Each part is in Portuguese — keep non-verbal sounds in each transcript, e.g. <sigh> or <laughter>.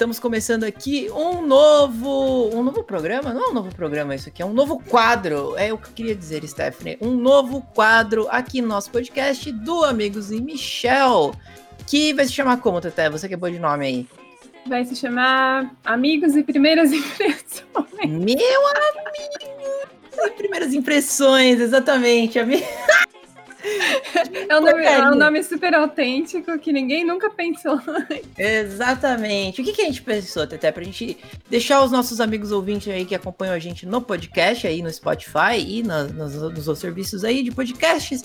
Estamos começando aqui um novo. Um novo programa? Não é um novo programa, isso aqui é um novo quadro. É o que eu queria dizer, Stephanie. Um novo quadro aqui no nosso podcast do Amigos e Michel. Que vai se chamar como, Teté? Você que é boa de nome aí. Vai se chamar Amigos e Primeiras <laughs> Impressões. Meu amigo! Primeiras impressões, exatamente. Amigo. <laughs> É um, nome, é um, nome, super autêntico que ninguém nunca pensou. <laughs> Exatamente. O que, que a gente pensou, Teté? Pra gente deixar os nossos amigos ouvintes aí que acompanham a gente no podcast, aí no Spotify e na, nos, nos outros serviços aí de podcasts.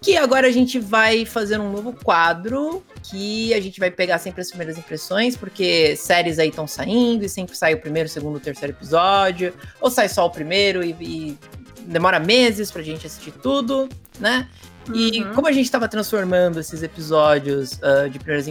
Que agora a gente vai fazer um novo quadro que a gente vai pegar sempre as primeiras impressões, porque séries aí estão saindo e sempre sai o primeiro, segundo, terceiro episódio, ou sai só o primeiro e, e demora meses pra gente assistir tudo, né? E uhum. como a gente estava transformando esses episódios uh, de primeiras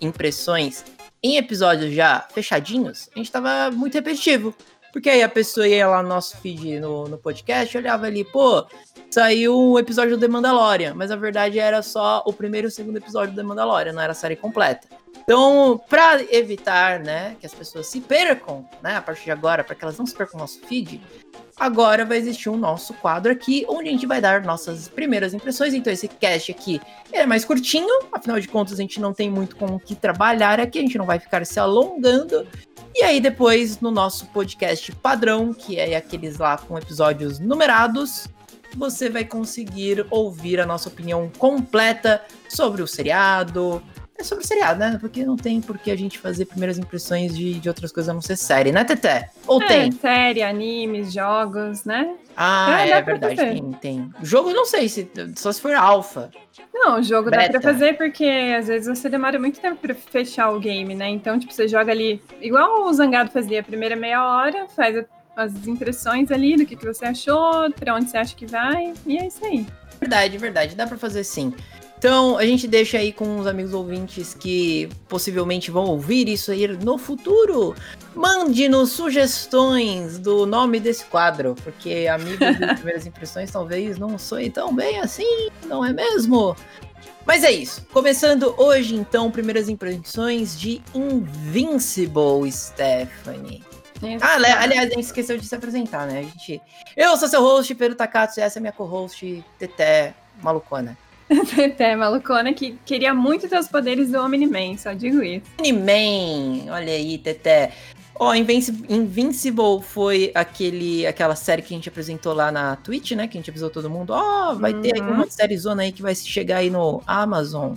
impressões em episódios já fechadinhos, a gente estava muito repetitivo. Porque aí a pessoa ia lá no nosso feed no, no podcast, olhava ali, pô, saiu um episódio do The Mandalorian, mas a verdade era só o primeiro e o segundo episódio do The Mandalorian, não era a série completa. Então, para evitar, né, que as pessoas se percam, né, a partir de agora, para que elas não se percam no nosso feed, agora vai existir um nosso quadro aqui, onde a gente vai dar nossas primeiras impressões. Então, esse cast aqui é mais curtinho, afinal de contas, a gente não tem muito com o que trabalhar aqui, a gente não vai ficar se alongando. E aí, depois, no nosso podcast padrão, que é aqueles lá com episódios numerados, você vai conseguir ouvir a nossa opinião completa sobre o seriado, é sobre o seriado, né? Porque não tem por que a gente fazer primeiras impressões de, de outras coisas a não ser série, né, Teté? Ou é, tem? Série, animes, jogos, né? Ah, é, é verdade, tem, tem. Jogo não sei, se, só se for alfa. Não, o jogo Beta. dá pra fazer porque às vezes você demora muito tempo pra fechar o game, né? Então, tipo, você joga ali, igual o Zangado fazia a primeira meia hora, faz as impressões ali do que, que você achou, pra onde você acha que vai, e é isso aí. Verdade, verdade, dá pra fazer sim. Então, a gente deixa aí com os amigos ouvintes que possivelmente vão ouvir isso aí no futuro. Mande-nos sugestões do nome desse quadro, porque amigos de <laughs> primeiras impressões talvez não soe tão bem assim, não é mesmo? Mas é isso. Começando hoje, então, primeiras impressões de Invincible, Stephanie. Ah, aliás, a gente esqueceu de se apresentar, né? A gente... Eu sou seu host, Pedro Takatsu, e essa é minha co-host, Teté Malucona. Teté <laughs> malucona que queria muito ter os poderes do Omni-Man, só digo isso. Omni-Man, olha aí, Teté. Ó, oh, Invincible foi aquele, aquela série que a gente apresentou lá na Twitch, né? Que a gente avisou todo mundo. Ó, oh, vai uhum. ter uma série zona aí que vai chegar aí no Amazon.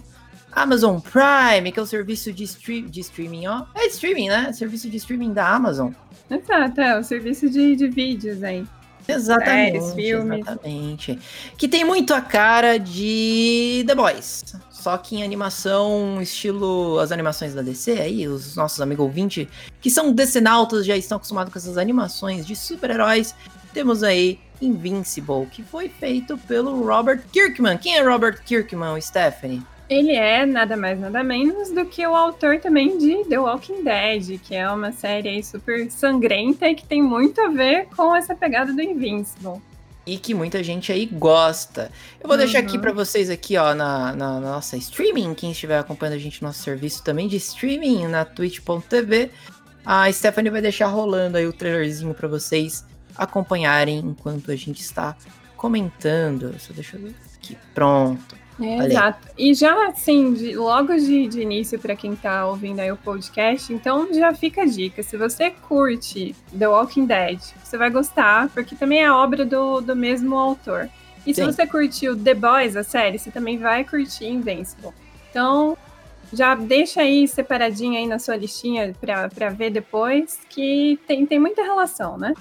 Amazon Prime, que é o serviço de, stream, de streaming, ó. É streaming, né? Serviço de streaming da Amazon. Exato, é o serviço de, de vídeos aí. Exatamente, séries, filmes. Exatamente. Que tem muito a cara de The Boys. Só que em animação, estilo as animações da DC, aí, os nossos amigos ouvintes, que são decenautas, já estão acostumados com essas animações de super-heróis. Temos aí Invincible, que foi feito pelo Robert Kirkman. Quem é Robert Kirkman, Stephanie? Ele é nada mais nada menos do que o autor também de The Walking Dead, que é uma série aí super sangrenta e que tem muito a ver com essa pegada do Invincible. E que muita gente aí gosta. Eu vou uhum. deixar aqui uhum. para vocês aqui, ó, na, na, na, nossa streaming, quem estiver acompanhando a gente no nosso serviço também de streaming na twitch.tv. A Stephanie vai deixar rolando aí o trailerzinho para vocês acompanharem enquanto a gente está comentando. Só deixa eu ver aqui. Pronto. É, exato. E já assim, de, logo de, de início, para quem tá ouvindo aí o podcast, então já fica a dica. Se você curte The Walking Dead, você vai gostar, porque também é obra do, do mesmo autor. E Sim. se você curtiu The Boys, a série, você também vai curtir Invincible. Então, já deixa aí separadinho aí na sua listinha para ver depois, que tem, tem muita relação, né?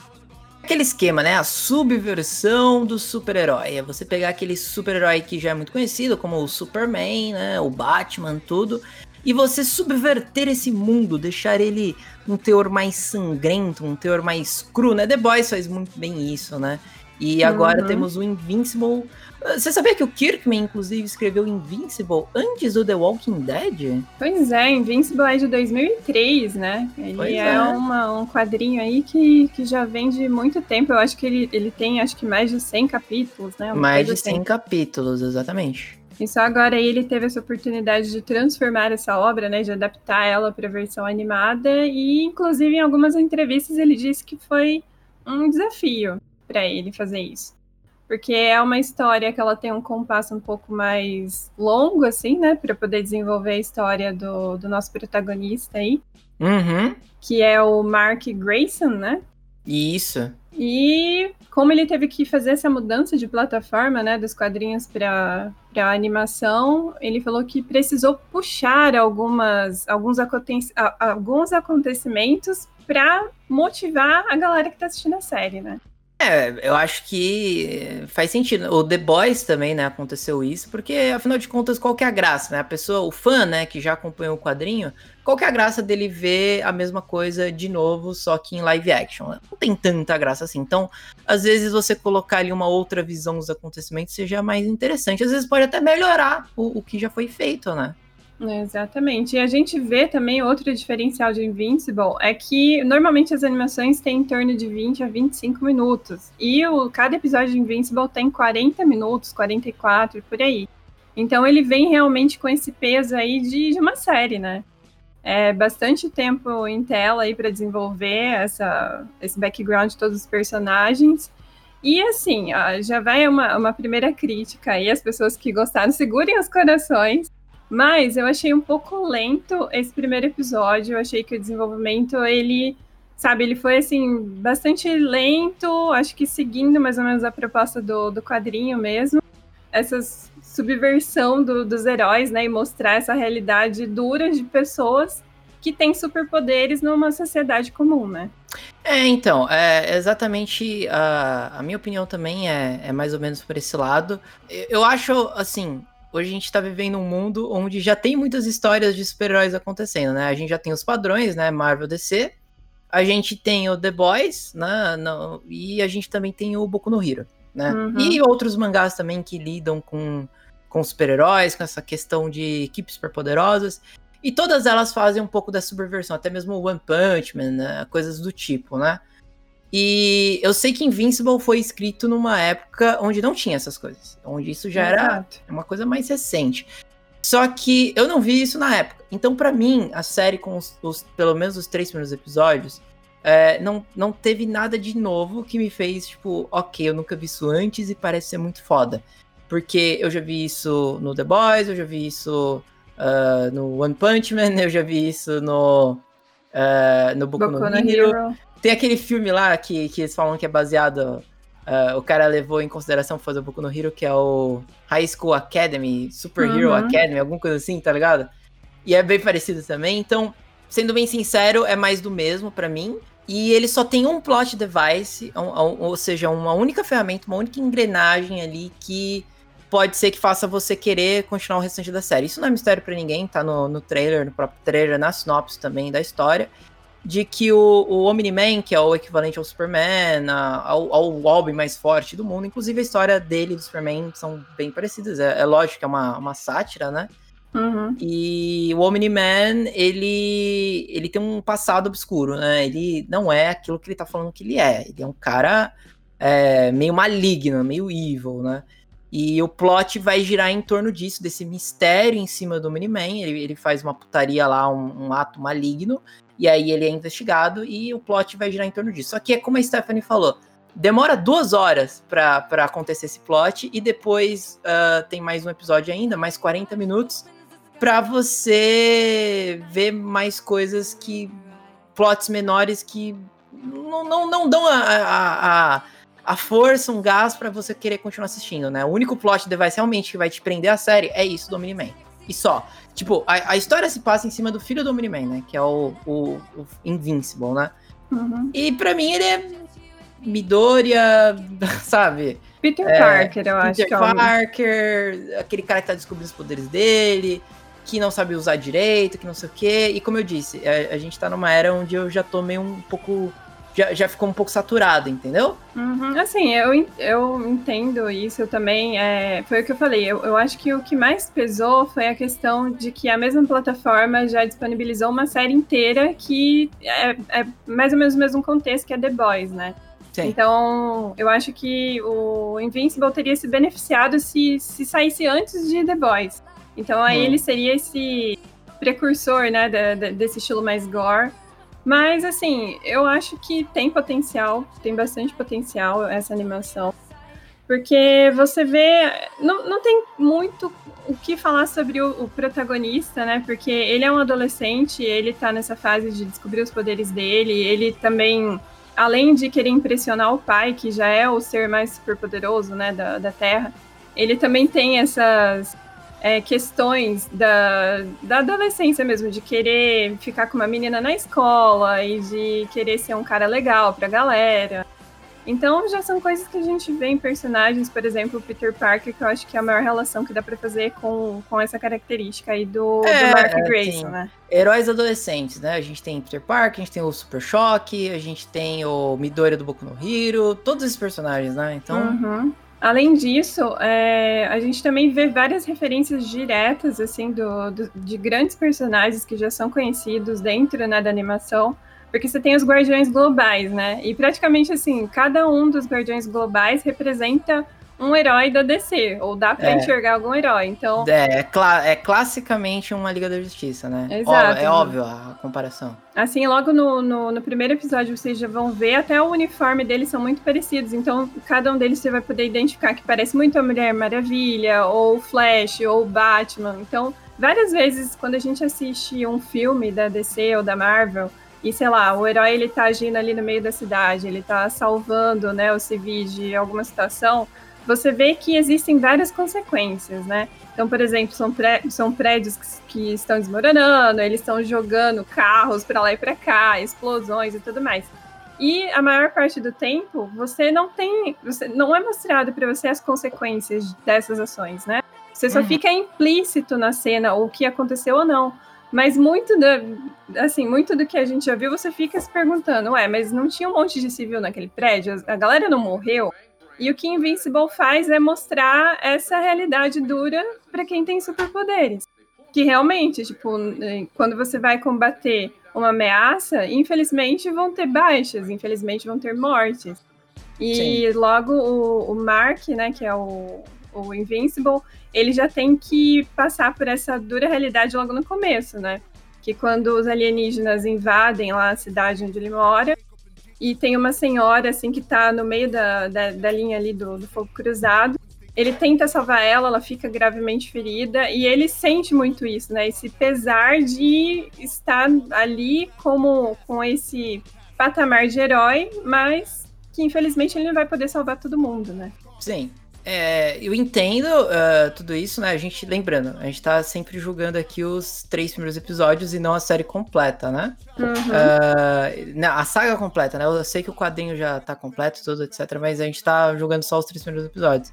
Aquele esquema, né? A subversão do super-herói. É você pegar aquele super-herói que já é muito conhecido, como o Superman, né? O Batman, tudo. E você subverter esse mundo, deixar ele um teor mais sangrento, um teor mais cru, né? The Boys faz muito bem isso, né? E agora uhum. temos o Invincible você sabia que o Kirkman, inclusive, escreveu Invincible antes do The Walking Dead? Pois é, Invincible é de 2003, né? Ele é, é, Uma, um quadrinho aí que, que já vem de muito tempo. Eu acho que ele, ele tem acho que mais de 100 capítulos, né? Uma mais de 100 assim. capítulos, exatamente. E só agora ele teve essa oportunidade de transformar essa obra, né, de adaptar ela para a versão animada e inclusive em algumas entrevistas ele disse que foi um desafio para ele fazer isso. Porque é uma história que ela tem um compasso um pouco mais longo, assim, né? Para poder desenvolver a história do, do nosso protagonista aí. Uhum. Que é o Mark Grayson, né? Isso. E como ele teve que fazer essa mudança de plataforma, né, dos quadrinhos para a animação, ele falou que precisou puxar algumas, alguns, aconte alguns acontecimentos para motivar a galera que está assistindo a série, né? É, eu acho que faz sentido. O The Boys também, né, aconteceu isso, porque afinal de contas, qual que é a graça, né? A pessoa, o fã, né, que já acompanhou o quadrinho, qual que é a graça dele ver a mesma coisa de novo, só que em live action? Não tem tanta graça assim. Então, às vezes você colocar ali uma outra visão dos acontecimentos seja mais interessante. Às vezes pode até melhorar o, o que já foi feito, né? Exatamente. E a gente vê também outro diferencial de Invincible é que normalmente as animações têm em torno de 20 a 25 minutos. E o, cada episódio de Invincible tem 40 minutos, 44 por aí. Então ele vem realmente com esse peso aí de, de uma série, né? É bastante tempo em tela aí para desenvolver essa, esse background de todos os personagens. E assim, ó, já vai uma, uma primeira crítica aí, as pessoas que gostaram, segurem os corações mas eu achei um pouco lento esse primeiro episódio. Eu achei que o desenvolvimento, ele, sabe, ele foi assim, bastante lento, acho que seguindo mais ou menos a proposta do, do quadrinho mesmo. Essa subversão do, dos heróis, né? E mostrar essa realidade dura de pessoas que têm superpoderes numa sociedade comum, né? É, então, é exatamente a, a minha opinião também é, é mais ou menos por esse lado. Eu, eu acho, assim, hoje a gente tá vivendo um mundo onde já tem muitas histórias de super-heróis acontecendo, né? A gente já tem os padrões, né? Marvel DC. A gente tem o The Boys, né? No, e a gente também tem o Boku no Hero, né? Uhum. E outros mangás também que lidam com, com super-heróis, com essa questão de equipes superpoderosas. E todas elas fazem um pouco da subversão, até mesmo o One Punch Man, né? coisas do tipo, né? E eu sei que Invincible foi escrito numa época onde não tinha essas coisas. Onde isso já era uma coisa mais recente. Só que eu não vi isso na época. Então, para mim, a série, com os, os, pelo menos os três primeiros episódios, é, não, não teve nada de novo que me fez, tipo, ok, eu nunca vi isso antes e parece ser muito foda. Porque eu já vi isso no The Boys, eu já vi isso uh, no One Punch Man, <laughs> eu já vi isso no, uh, no Boku, Boku no, no Hero. Hero. Tem aquele filme lá que, que eles falam que é baseado. Uh, o cara levou em consideração fazer o Boku no Hero, que é o High School Academy, Super uhum. Hero Academy, alguma coisa assim, tá ligado? E é bem parecido também. Então, sendo bem sincero, é mais do mesmo para mim. E ele só tem um plot device, ou seja, uma única ferramenta, uma única engrenagem ali que pode ser que faça você querer continuar o restante da série. Isso não é mistério para ninguém, tá no, no trailer, no próprio trailer, na sinopse também da história de que o, o Omni-Man, que é o equivalente ao Superman, a, ao, ao homem mais forte do mundo, inclusive a história dele e do Superman são bem parecidas. É, é lógico que é uma, uma sátira, né? Uhum. E o Omni-Man, ele, ele tem um passado obscuro, né? Ele não é aquilo que ele tá falando que ele é. Ele é um cara é, meio maligno, meio evil, né? E o plot vai girar em torno disso, desse mistério em cima do Omni-Man. Ele, ele faz uma putaria lá, um, um ato maligno, e aí ele é investigado e o plot vai girar em torno disso. Só que é como a Stephanie falou, demora duas horas para acontecer esse plot e depois uh, tem mais um episódio ainda, mais 40 minutos, para você ver mais coisas que. plots menores que não, não, não dão a, a, a, a força, um gás para você querer continuar assistindo, né? O único plot device realmente que vai te prender a série é isso do Omni-Man. E só. Tipo, a, a, história se passa em cima do filho do Omni-Man, né? Que é o, o, o Invincible, né? Uhum. E pra mim ele é Midoriya, <laughs> sabe? Peter é, Parker, eu Peter acho Peter é Parker, é aquele cara que tá descobrindo os poderes dele, que não sabe usar direito, que não sei o quê. E como eu disse, a, a gente tá numa era onde eu já tô meio um pouco já, já ficou um pouco saturado, entendeu? Uhum, assim, eu, eu entendo isso também. É, foi o que eu falei. Eu, eu acho que o que mais pesou foi a questão de que a mesma plataforma já disponibilizou uma série inteira que é, é mais ou menos o mesmo contexto que é The Boys, né? Sim. Então, eu acho que o Invincible teria se beneficiado se, se saísse antes de The Boys. Então, aí hum. ele seria esse precursor, né, da, da, desse estilo mais gore. Mas, assim, eu acho que tem potencial, tem bastante potencial essa animação. Porque você vê. Não, não tem muito o que falar sobre o, o, protagonista, né? Porque ele é um adolescente, ele tá nessa fase de descobrir os poderes dele, ele também. Além de querer impressionar o pai, que já é o ser mais superpoderoso né, da, da Terra, ele também tem essas é, questões da, da adolescência mesmo, de querer ficar com uma menina na escola e de querer ser um cara legal pra galera. Então já são coisas que a gente vê em personagens, por exemplo, o Peter Parker, que eu acho que é a maior relação que dá para fazer com, com essa característica aí do, é, do Mark Grayson, né? Heróis adolescentes, né? A gente tem Peter Parker, a gente tem o Super Choque, a gente tem o Midori do Boku no Hero, todos esses personagens, né? Então. Uhum. Além disso, é, a gente também vê várias referências diretas, assim, do, do, de grandes personagens que já são conhecidos dentro né, da animação, porque você tem os guardiões globais, né? E praticamente, assim, cada um dos guardiões globais representa um herói da DC, ou dá pra é. enxergar algum herói, então... É, é, cla é classicamente uma Liga da Justiça, né? Exato. é óbvio a comparação. Assim, logo no, no, no, primeiro episódio vocês já vão ver, até o uniforme deles são muito parecidos, então cada um deles você vai poder identificar que parece muito a Mulher Maravilha, ou o Flash, ou o Batman, então... Várias vezes, quando a gente assiste um filme da DC ou da Marvel, e sei lá, o herói ele tá agindo ali no meio da cidade, ele tá salvando, né, o civis de alguma situação, você vê que existem várias consequências, né? Então, por exemplo, são, pré são prédios que, que, estão desmoronando, eles estão jogando carros para lá e para cá, explosões e tudo mais. E a maior parte do tempo, você não tem, você não é mostrado para você as consequências dessas ações, né? Você só uhum. fica implícito na cena o que aconteceu ou não. Mas muito do, assim, muito do que a gente já viu, você fica se perguntando, ué, mas não tinha um monte de civil naquele prédio? A galera não morreu? E o que Invincible faz é mostrar essa realidade dura para quem tem superpoderes. Que realmente, tipo, quando você vai combater uma ameaça, infelizmente vão ter baixas, infelizmente vão ter mortes. E Sim. logo o, o Mark, né, que é o, o Invincible, ele já tem que passar por essa dura realidade logo no começo, né? Que quando os alienígenas invadem lá a cidade onde ele mora, e tem uma senhora, assim, que tá no meio da, da, da linha ali do, do fogo cruzado, ele tenta salvar ela, ela fica gravemente ferida, e ele sente muito isso, né? Esse pesar de estar ali como com esse patamar de herói, mas que infelizmente ele não vai poder salvar todo mundo, né? Sim. É, eu entendo uh, tudo isso, né? A gente, lembrando, a gente tá sempre julgando aqui os três primeiros episódios e não a série completa, né? Uhum. Uh, a saga completa, né? Eu sei que o quadrinho já tá completo, tudo, etc. Mas a gente tá julgando só os três primeiros episódios.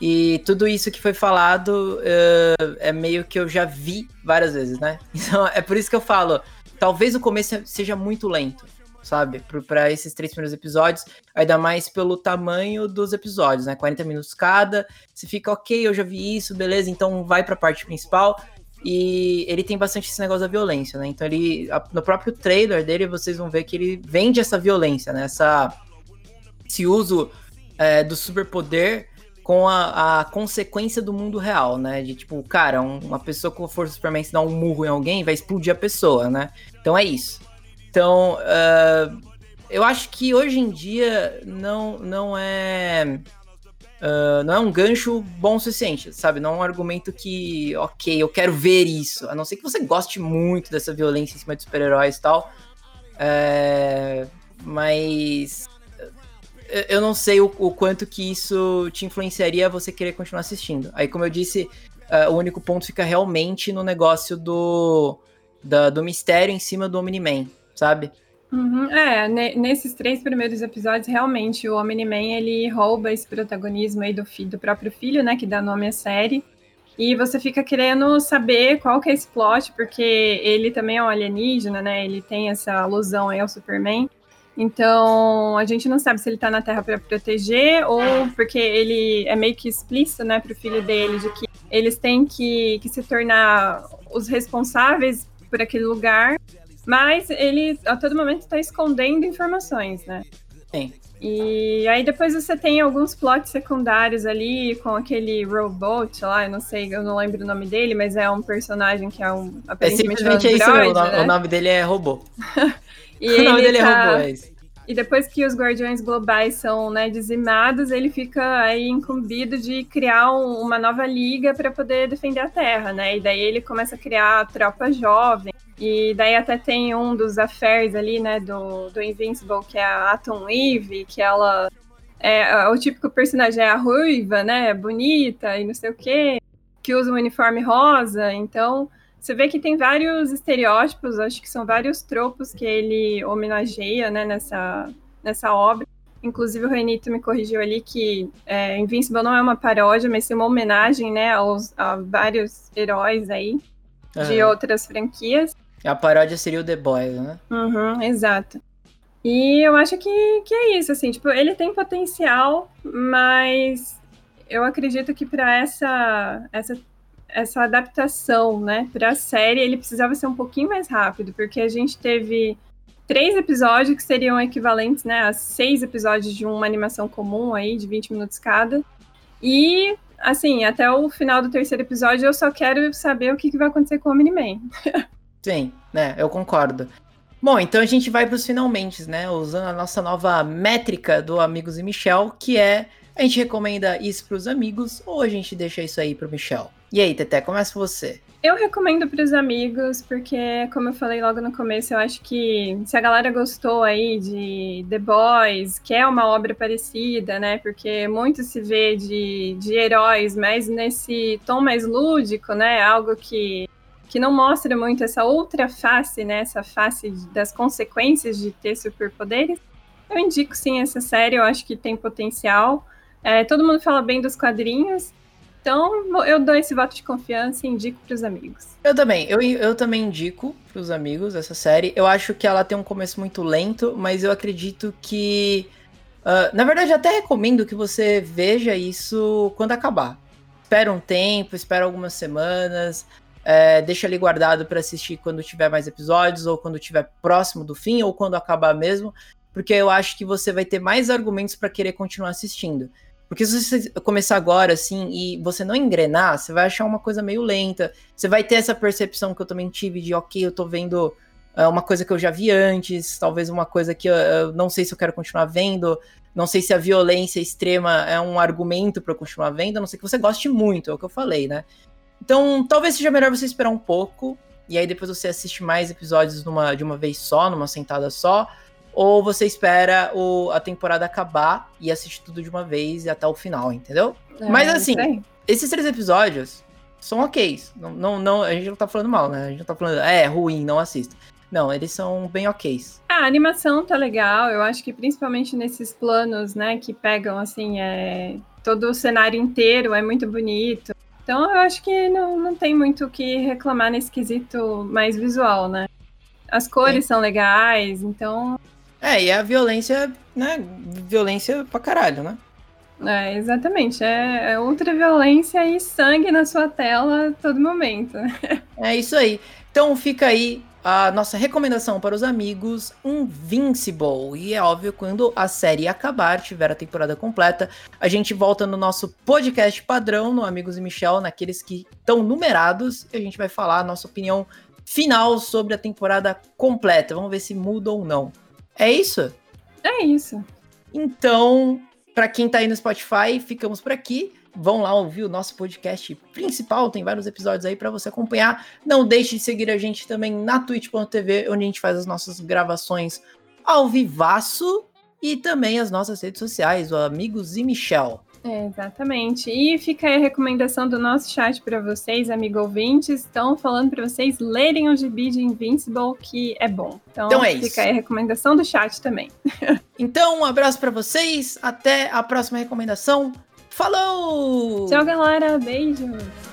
E tudo isso que foi falado uh, é meio que eu já vi várias vezes, né? <laughs> Então é por isso que eu falo, talvez o começo seja muito lento sabe? Para esses três primeiros episódios, ainda mais pelo tamanho dos episódios, né? 40 minutos cada. Você fica, ok, eu já vi isso, beleza, então vai para a parte principal. E ele tem bastante esse negócio da violência, né? Então ele. No próprio trailer dele, vocês vão ver que ele vende essa violência, né? Essa, esse uso é, do superpoder com a, a, consequência do mundo real, né? De tipo, cara, um, uma pessoa com força Superman se dá um murro em alguém, vai explodir a pessoa, né? Então é isso. Então, uh, eu acho que hoje em dia não, não é. Uh, não é um gancho bom o suficiente, sabe? Não é um argumento que, ok, eu quero ver isso. A não ser que você goste muito dessa violência em cima de super-heróis e tal. É, mas eu não sei o, o, quanto que isso te influenciaria a você querer continuar assistindo. Aí, como eu disse, uh, o único ponto fica realmente no negócio do, da, do mistério em cima do Omni-Man sabe? Uhum, é, nesses três primeiros episódios, realmente, o Omni-Man, ele rouba esse protagonismo aí do, do próprio filho, né, que dá nome à série, e você fica querendo saber qual que é esse plot, porque ele também é um alienígena, né, ele tem essa alusão aí ao Superman, então a gente não sabe se ele tá na Terra para proteger, ou porque ele é meio que explícito, né, pro filho dele, de que eles têm que, que se tornar os responsáveis por aquele lugar, mas ele a todo momento está escondendo informações, né? Sim. E aí depois você tem alguns plots secundários ali com aquele robot lá, eu não sei, eu não lembro o nome dele, mas é um personagem que é um é simplesmente é isso, né? o, nome dele é robô. <laughs> <laughs> o nome dele é tá... é robô, é isso. E depois que os guardiões globais são né, dizimados, ele fica aí incumbido de criar um, uma nova liga para poder defender a Terra, né? E daí ele começa a criar a tropa jovem. E daí até tem um dos affairs ali, né, do, do Invincible, que é a Atom Eve, que ela é o típico personagem é a ruiva, né, bonita e não sei o quê, que usa um uniforme rosa. Então, você vê que tem vários estereótipos, acho que são vários tropos que ele homenageia né, nessa, nessa obra. Inclusive o Renito me corrigiu ali que é, Invincible não é uma paródia, mas sim uma homenagem né, aos, a vários heróis aí de outras franquias. A paródia seria o The Boys, né? Uhum, exato. E eu acho que, que é isso, assim, tipo, ele tem potencial, mas eu acredito que para essa, essa essa adaptação, né, para a série, ele precisava ser um pouquinho mais rápido, porque a gente teve três episódios que seriam equivalentes, né, a seis episódios de uma animação comum aí, de 20 minutos cada. E, assim, até o final do terceiro episódio eu só quero saber o que, que vai acontecer com o Omni-Man. <laughs> Sim, né, eu concordo. Bom, então a gente vai para os finalmente, né, usando a nossa nova métrica do Amigos e Michel, que é a gente recomenda isso para os amigos ou a gente deixa isso aí para o Michel? E aí, Teté, começa você. Eu recomendo para os amigos, porque, como eu falei logo no começo, eu acho que se a galera gostou aí de The Boys, que é uma obra parecida, né? Porque muito se vê de, de heróis, mas nesse tom mais lúdico, né? Algo que, que não mostra muito essa outra face, né? Essa face das consequências de ter superpoderes. Eu indico sim essa série, eu acho que tem potencial. É, todo mundo fala bem dos quadrinhos, então, eu dou esse voto de confiança e indico para os amigos. Eu também. Eu, eu também indico para os amigos essa série. Eu acho que ela tem um começo muito lento, mas eu acredito que. Uh, na verdade, até recomendo que você veja isso quando acabar. Espera um tempo, espera algumas semanas. É, deixa ali guardado para assistir quando tiver mais episódios, ou quando tiver próximo do fim, ou quando acabar mesmo, porque eu acho que você vai ter mais argumentos para querer continuar assistindo. Porque se você começar agora, assim, e você não engrenar, você vai achar uma coisa meio lenta. Você vai ter essa percepção que eu também tive de, ok, eu tô vendo uh, uma coisa que eu já vi antes, talvez uma coisa que eu, eu, não sei se eu quero continuar vendo, não sei se a violência extrema é um argumento para continuar vendo, a não sei que você goste muito, é o que eu falei, né? Então, talvez seja melhor você esperar um pouco, e aí depois você assiste mais episódios numa, de uma vez só, numa sentada só, ou você espera o, a temporada acabar e assiste tudo de uma vez e até o final, entendeu? É, Mas assim, esses três episódios são ok. Não, não, não, a gente não tá falando mal, né? A gente não tá falando, é, ruim, não assista. Não, eles são bem ok. Ah, a animação tá legal, eu acho que principalmente nesses planos, né, que pegam, assim, é, todo o cenário inteiro é muito bonito. Então eu acho que não, não tem muito o que reclamar nesse quesito mais visual, né? As cores Sim. são legais, então é, e a violência, né? Violência pra caralho, né? É, exatamente. É, é ultra violência e sangue na sua tela a todo momento. <laughs> é isso aí. Então fica aí a nossa recomendação para os amigos Invincible. E é óbvio, quando a série acabar, tiver a temporada completa, a gente volta no nosso podcast padrão, no Amigos e Michel, naqueles que estão numerados, e a gente vai falar a nossa opinião final sobre a temporada completa. Vamos ver se muda ou não. É isso? É isso. Então, para quem tá aí no Spotify, ficamos por aqui. Vão lá ouvir o nosso podcast principal, tem vários episódios aí para você acompanhar. Não deixe de seguir a gente também na twitch.tv, onde a gente faz as nossas gravações ao vivaço e também as nossas redes sociais, o Amigos e Michel. É, exatamente. E fica aí a recomendação do nosso chat para vocês, amigo ouvintes. Estão falando para vocês lerem o gibi de Invincible, que é bom. Então, então é fica isso. aí a recomendação do chat também. <laughs> então, um abraço para vocês. Até a próxima recomendação. Falou! Tchau, galera. Beijos.